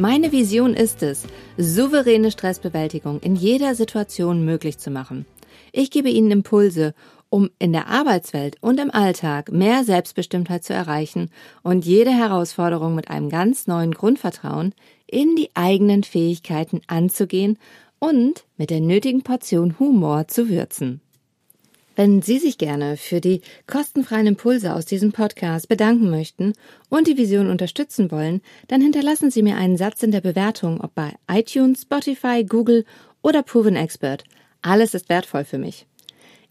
Meine Vision ist es, souveräne Stressbewältigung in jeder Situation möglich zu machen. Ich gebe Ihnen Impulse, um in der Arbeitswelt und im Alltag mehr Selbstbestimmtheit zu erreichen und jede Herausforderung mit einem ganz neuen Grundvertrauen in die eigenen Fähigkeiten anzugehen und mit der nötigen Portion Humor zu würzen. Wenn Sie sich gerne für die kostenfreien Impulse aus diesem Podcast bedanken möchten und die Vision unterstützen wollen, dann hinterlassen Sie mir einen Satz in der Bewertung, ob bei iTunes, Spotify, Google oder Proven Expert. Alles ist wertvoll für mich.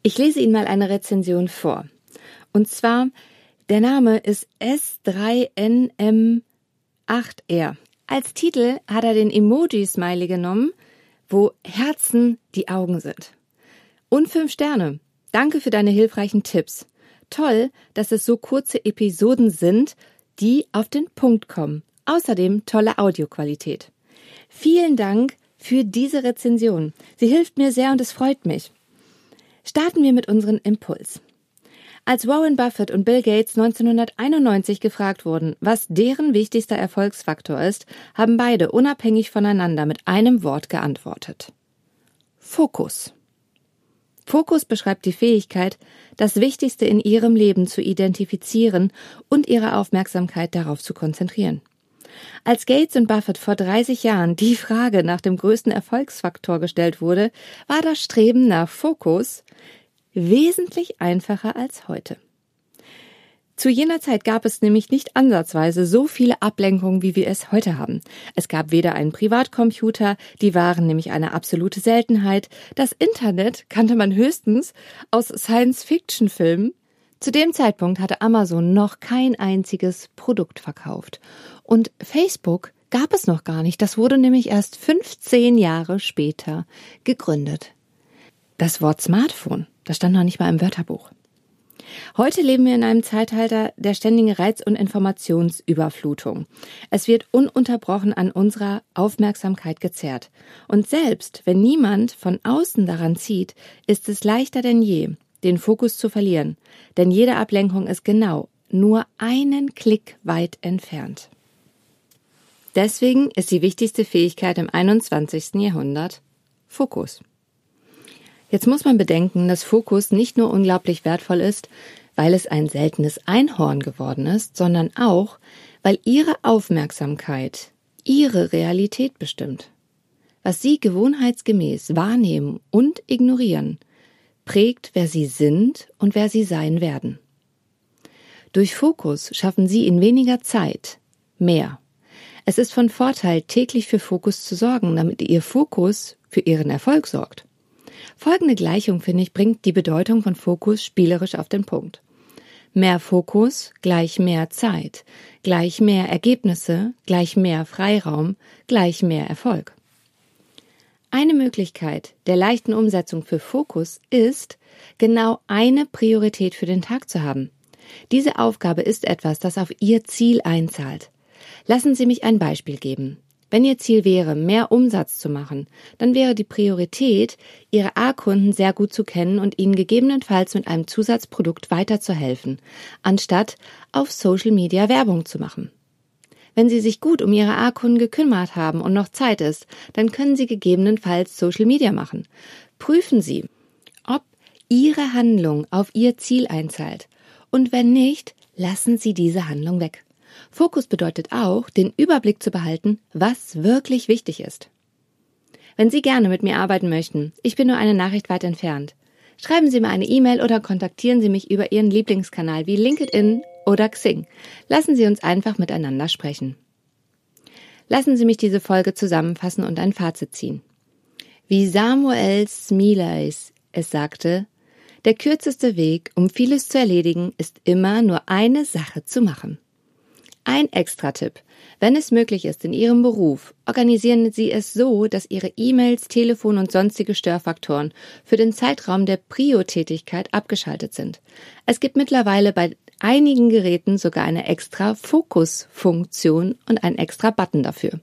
Ich lese Ihnen mal eine Rezension vor. Und zwar, der Name ist S3NM8R. Als Titel hat er den Emoji-Smiley genommen, wo Herzen die Augen sind. Und fünf Sterne. Danke für deine hilfreichen Tipps. Toll, dass es so kurze Episoden sind, die auf den Punkt kommen. Außerdem tolle Audioqualität. Vielen Dank für diese Rezension. Sie hilft mir sehr und es freut mich. Starten wir mit unserem Impuls. Als Warren Buffett und Bill Gates 1991 gefragt wurden, was deren wichtigster Erfolgsfaktor ist, haben beide unabhängig voneinander mit einem Wort geantwortet. Fokus. Fokus beschreibt die Fähigkeit, das Wichtigste in ihrem Leben zu identifizieren und ihre Aufmerksamkeit darauf zu konzentrieren. Als Gates und Buffett vor 30 Jahren die Frage nach dem größten Erfolgsfaktor gestellt wurde, war das Streben nach Fokus wesentlich einfacher als heute. Zu jener Zeit gab es nämlich nicht ansatzweise so viele Ablenkungen, wie wir es heute haben. Es gab weder einen Privatcomputer, die waren nämlich eine absolute Seltenheit. Das Internet kannte man höchstens aus Science-Fiction-Filmen. Zu dem Zeitpunkt hatte Amazon noch kein einziges Produkt verkauft. Und Facebook gab es noch gar nicht. Das wurde nämlich erst 15 Jahre später gegründet. Das Wort Smartphone, das stand noch nicht mal im Wörterbuch. Heute leben wir in einem Zeitalter der ständigen Reiz- und Informationsüberflutung. Es wird ununterbrochen an unserer Aufmerksamkeit gezerrt. Und selbst wenn niemand von außen daran zieht, ist es leichter denn je, den Fokus zu verlieren. Denn jede Ablenkung ist genau nur einen Klick weit entfernt. Deswegen ist die wichtigste Fähigkeit im 21. Jahrhundert Fokus. Jetzt muss man bedenken, dass Fokus nicht nur unglaublich wertvoll ist, weil es ein seltenes Einhorn geworden ist, sondern auch, weil ihre Aufmerksamkeit ihre Realität bestimmt. Was sie gewohnheitsgemäß wahrnehmen und ignorieren, prägt, wer sie sind und wer sie sein werden. Durch Fokus schaffen sie in weniger Zeit mehr. Es ist von Vorteil, täglich für Fokus zu sorgen, damit ihr Fokus für ihren Erfolg sorgt. Folgende Gleichung, finde ich, bringt die Bedeutung von Fokus spielerisch auf den Punkt. Mehr Fokus gleich mehr Zeit, gleich mehr Ergebnisse, gleich mehr Freiraum, gleich mehr Erfolg. Eine Möglichkeit der leichten Umsetzung für Fokus ist, genau eine Priorität für den Tag zu haben. Diese Aufgabe ist etwas, das auf Ihr Ziel einzahlt. Lassen Sie mich ein Beispiel geben. Wenn Ihr Ziel wäre, mehr Umsatz zu machen, dann wäre die Priorität, Ihre A-Kunden sehr gut zu kennen und ihnen gegebenenfalls mit einem Zusatzprodukt weiterzuhelfen, anstatt auf Social Media Werbung zu machen. Wenn Sie sich gut um Ihre A-Kunden gekümmert haben und noch Zeit ist, dann können Sie gegebenenfalls Social Media machen. Prüfen Sie, ob Ihre Handlung auf Ihr Ziel einzahlt. Und wenn nicht, lassen Sie diese Handlung weg. Fokus bedeutet auch, den Überblick zu behalten, was wirklich wichtig ist. Wenn Sie gerne mit mir arbeiten möchten, ich bin nur eine Nachricht weit entfernt. Schreiben Sie mir eine E-Mail oder kontaktieren Sie mich über Ihren Lieblingskanal wie LinkedIn oder Xing. Lassen Sie uns einfach miteinander sprechen. Lassen Sie mich diese Folge zusammenfassen und ein Fazit ziehen. Wie Samuel Smilays es sagte, der kürzeste Weg, um vieles zu erledigen, ist immer nur eine Sache zu machen. Ein Extra-Tipp. Wenn es möglich ist in Ihrem Beruf, organisieren Sie es so, dass Ihre E-Mails, Telefon und sonstige Störfaktoren für den Zeitraum der Prio-Tätigkeit abgeschaltet sind. Es gibt mittlerweile bei einigen Geräten sogar eine extra Fokus-Funktion und einen extra Button dafür.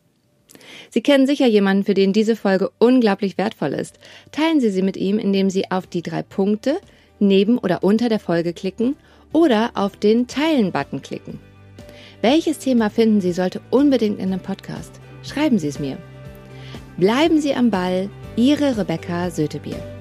Sie kennen sicher jemanden, für den diese Folge unglaublich wertvoll ist. Teilen Sie sie mit ihm, indem Sie auf die drei Punkte neben oder unter der Folge klicken oder auf den Teilen-Button klicken. Welches Thema finden Sie sollte unbedingt in dem Podcast? Schreiben Sie es mir. Bleiben Sie am Ball, Ihre Rebecca Sötebier.